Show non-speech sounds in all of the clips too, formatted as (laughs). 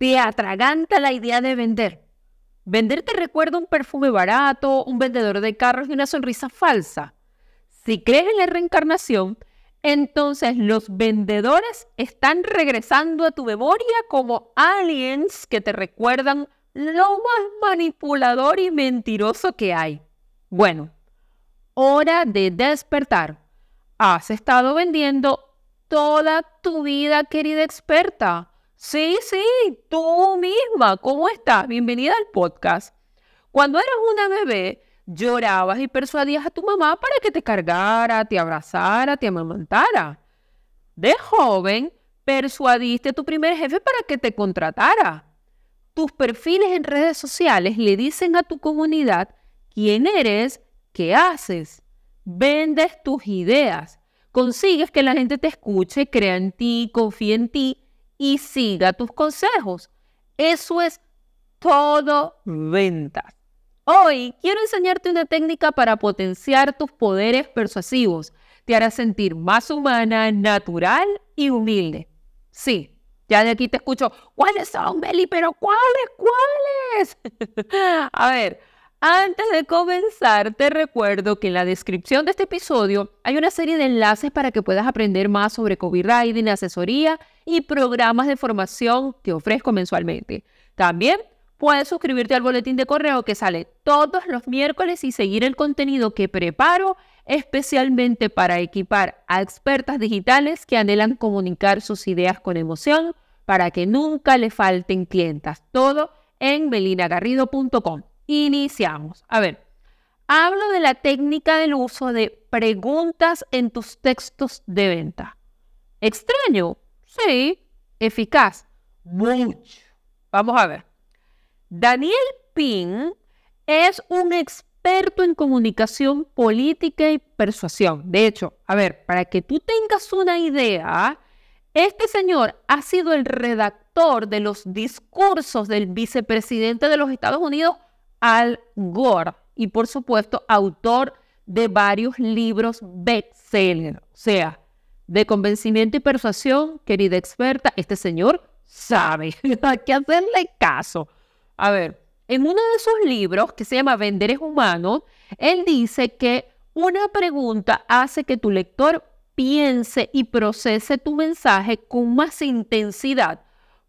Te atraganta la idea de vender. Vender te recuerda un perfume barato, un vendedor de carros y una sonrisa falsa. Si crees en la reencarnación, entonces los vendedores están regresando a tu memoria como aliens que te recuerdan lo más manipulador y mentiroso que hay. Bueno, hora de despertar. Has estado vendiendo toda tu vida, querida experta. Sí, sí, tú misma. ¿Cómo estás? Bienvenida al podcast. Cuando eras una bebé, llorabas y persuadías a tu mamá para que te cargara, te abrazara, te amamantara. De joven, persuadiste a tu primer jefe para que te contratara. Tus perfiles en redes sociales le dicen a tu comunidad quién eres, qué haces. Vendes tus ideas. Consigues que la gente te escuche, crea en ti, confíe en ti y siga tus consejos. Eso es todo ventas. Hoy quiero enseñarte una técnica para potenciar tus poderes persuasivos. Te hará sentir más humana, natural y humilde. Sí, ya de aquí te escucho, ¿cuáles son, Beli? Pero ¿cuáles? ¿Cuáles? (laughs) A ver, antes de comenzar, te recuerdo que en la descripción de este episodio hay una serie de enlaces para que puedas aprender más sobre copywriting, asesoría y programas de formación que ofrezco mensualmente. También puedes suscribirte al boletín de correo que sale todos los miércoles y seguir el contenido que preparo especialmente para equipar a expertas digitales que anhelan comunicar sus ideas con emoción para que nunca le falten clientas. Todo en melinagarrido.com. Iniciamos. A ver, hablo de la técnica del uso de preguntas en tus textos de venta. ¿Extraño? Sí. ¿Eficaz? Mucho. Vamos a ver. Daniel Pin es un experto en comunicación política y persuasión. De hecho, a ver, para que tú tengas una idea, este señor ha sido el redactor de los discursos del vicepresidente de los Estados Unidos al Gore y por supuesto autor de varios libros bestseller. O sea, de convencimiento y persuasión, querida experta, este señor sabe, (laughs) hay que hacerle caso. A ver, en uno de sus libros que se llama Vender es humano, él dice que una pregunta hace que tu lector piense y procese tu mensaje con más intensidad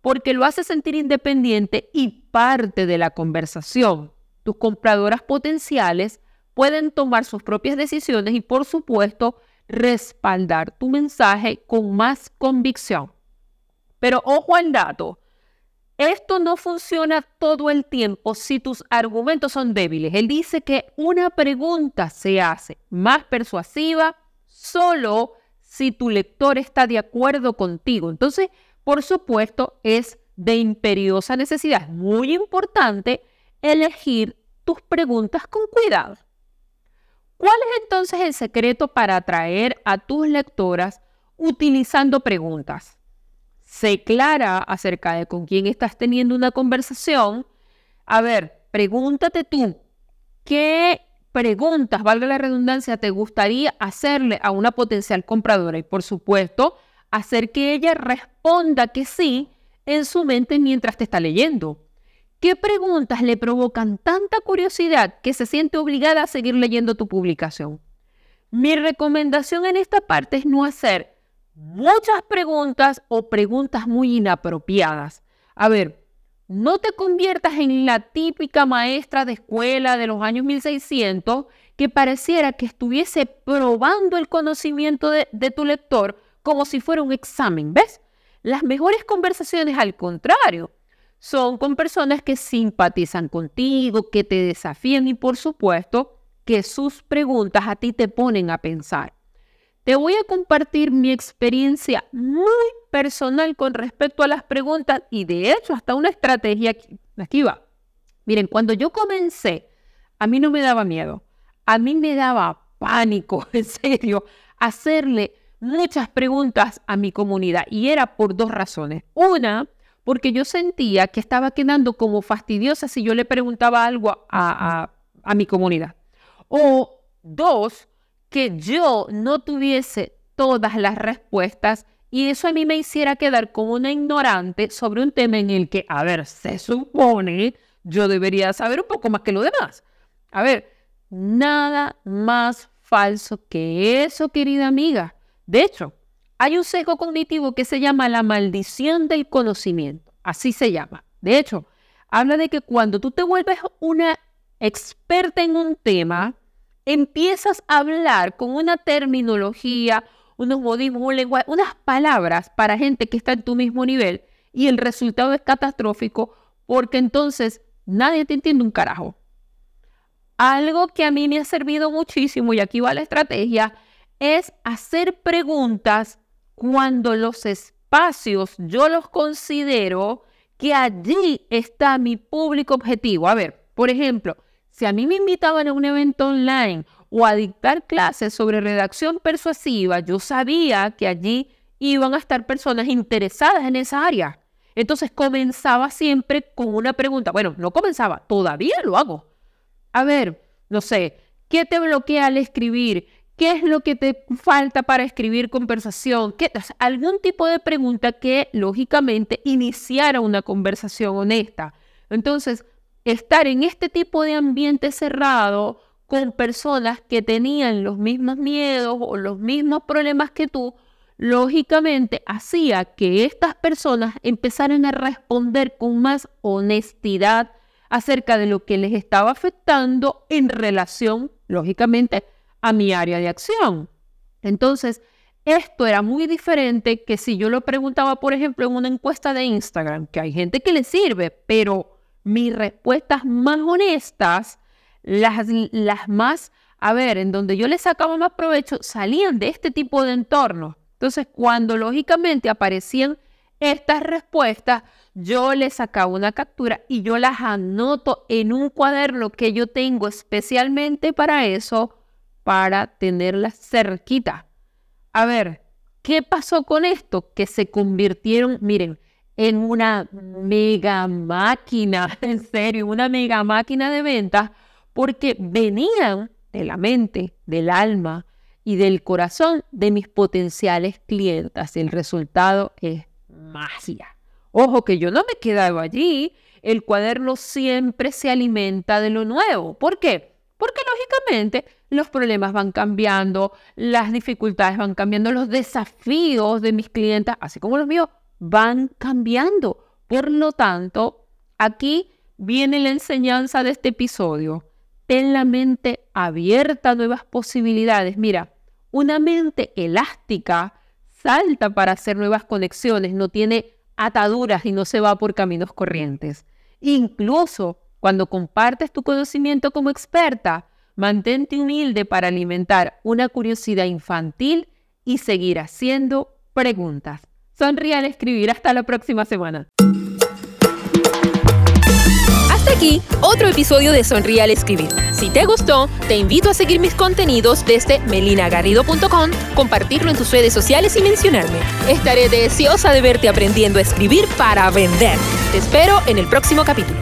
porque lo hace sentir independiente y parte de la conversación tus compradoras potenciales pueden tomar sus propias decisiones y, por supuesto, respaldar tu mensaje con más convicción. Pero ojo al dato, esto no funciona todo el tiempo si tus argumentos son débiles. Él dice que una pregunta se hace más persuasiva solo si tu lector está de acuerdo contigo. Entonces, por supuesto, es de imperiosa necesidad, muy importante elegir tus preguntas con cuidado. ¿Cuál es entonces el secreto para atraer a tus lectoras utilizando preguntas? Sé clara acerca de con quién estás teniendo una conversación. A ver, pregúntate tú, ¿qué preguntas, valga la redundancia, te gustaría hacerle a una potencial compradora? Y por supuesto, hacer que ella responda que sí en su mente mientras te está leyendo. ¿Qué preguntas le provocan tanta curiosidad que se siente obligada a seguir leyendo tu publicación? Mi recomendación en esta parte es no hacer muchas preguntas o preguntas muy inapropiadas. A ver, no te conviertas en la típica maestra de escuela de los años 1600 que pareciera que estuviese probando el conocimiento de, tu lector como si fuera un examen, ¿ves? Las mejores conversaciones, al contrario, son con personas que simpatizan contigo, que te desafían y por supuesto que sus preguntas a ti te ponen a pensar. Te voy a compartir mi experiencia muy personal con respecto a las preguntas y de hecho hasta una estrategia aquí va. Miren, cuando yo comencé, a mí no me daba miedo, a mí me daba pánico, (laughs) en serio, hacerle muchas preguntas a mi comunidad y era por dos razones. Una, porque yo sentía que estaba quedando como fastidiosa si yo le preguntaba algo a, mi comunidad. O dos, que yo no tuviese todas las respuestas y eso a mí me hiciera quedar como una ignorante sobre un tema en el que, a ver, se supone yo debería saber un poco más que lo demás. A ver, nada más falso que eso, querida amiga. De hecho, hay un sesgo cognitivo que se llama la maldición del conocimiento. Así se llama. De hecho, habla de que cuando tú te vuelves una experta en un tema, empiezas a hablar con una terminología, unos modismos, un lenguaje, unas palabras para gente que está en tu mismo nivel y el resultado es catastrófico porque entonces nadie te entiende un carajo. Algo que a mí me ha servido muchísimo y aquí va la estrategia es hacer preguntas cuando los espacios yo los considero que allí está mi público objetivo. A ver, por ejemplo, si a mí me invitaban a un evento online o a dictar clases sobre redacción persuasiva, yo sabía que allí iban a estar personas interesadas en esa área. Entonces comenzaba siempre con una pregunta. Bueno, no comenzaba, todavía lo hago. A ver, no sé, ¿qué te bloquea al escribir? ¿Qué es lo que te falta para escribir conversación? ¿Qué, algún tipo de pregunta que lógicamente iniciara una conversación honesta. Entonces, estar en este tipo de ambiente cerrado con personas que tenían los mismos miedos o los mismos problemas que tú, lógicamente hacía que estas personas empezaran a responder con más honestidad acerca de lo que les estaba afectando en relación, lógicamente, a mi área de acción. Entonces, esto era muy diferente que si yo lo preguntaba, por ejemplo, en una encuesta de Instagram, que hay gente que le sirve, pero mis respuestas más honestas, las, las más, a ver, en donde yo le sacaba más provecho, salían de este tipo de entornos. Entonces, cuando lógicamente aparecían estas respuestas, yo le sacaba una captura y yo las anoto en un cuaderno que yo tengo especialmente para eso para tenerlas cerquita. A ver, ¿qué pasó con esto? Que se convirtieron, miren, en una mega máquina, (laughs) en serio, una mega máquina de ventas, porque venían de la mente, del alma y del corazón de mis potenciales clientes. El resultado es magia. Ojo que yo no me he quedado allí. El cuaderno siempre se alimenta de lo nuevo. ¿Por qué? Porque lógicamente los problemas van cambiando, las dificultades van cambiando, los desafíos de mis clientes, así como los míos, van cambiando. Por lo tanto, aquí viene la enseñanza de este episodio. Ten la mente abierta a nuevas posibilidades. Mira, una mente elástica salta para hacer nuevas conexiones, no tiene ataduras y no se va por caminos corrientes. Incluso cuando compartes tu conocimiento como experta, Mantente humilde para alimentar una curiosidad infantil y seguir haciendo preguntas. Sonríe al escribir. Hasta la próxima semana. Hasta aquí otro episodio de Sonríe al escribir. Si te gustó, te invito a seguir mis contenidos desde melinagarrido.com, compartirlo en tus redes sociales y mencionarme. Estaré deseosa de verte aprendiendo a escribir para vender. Te espero en el próximo capítulo.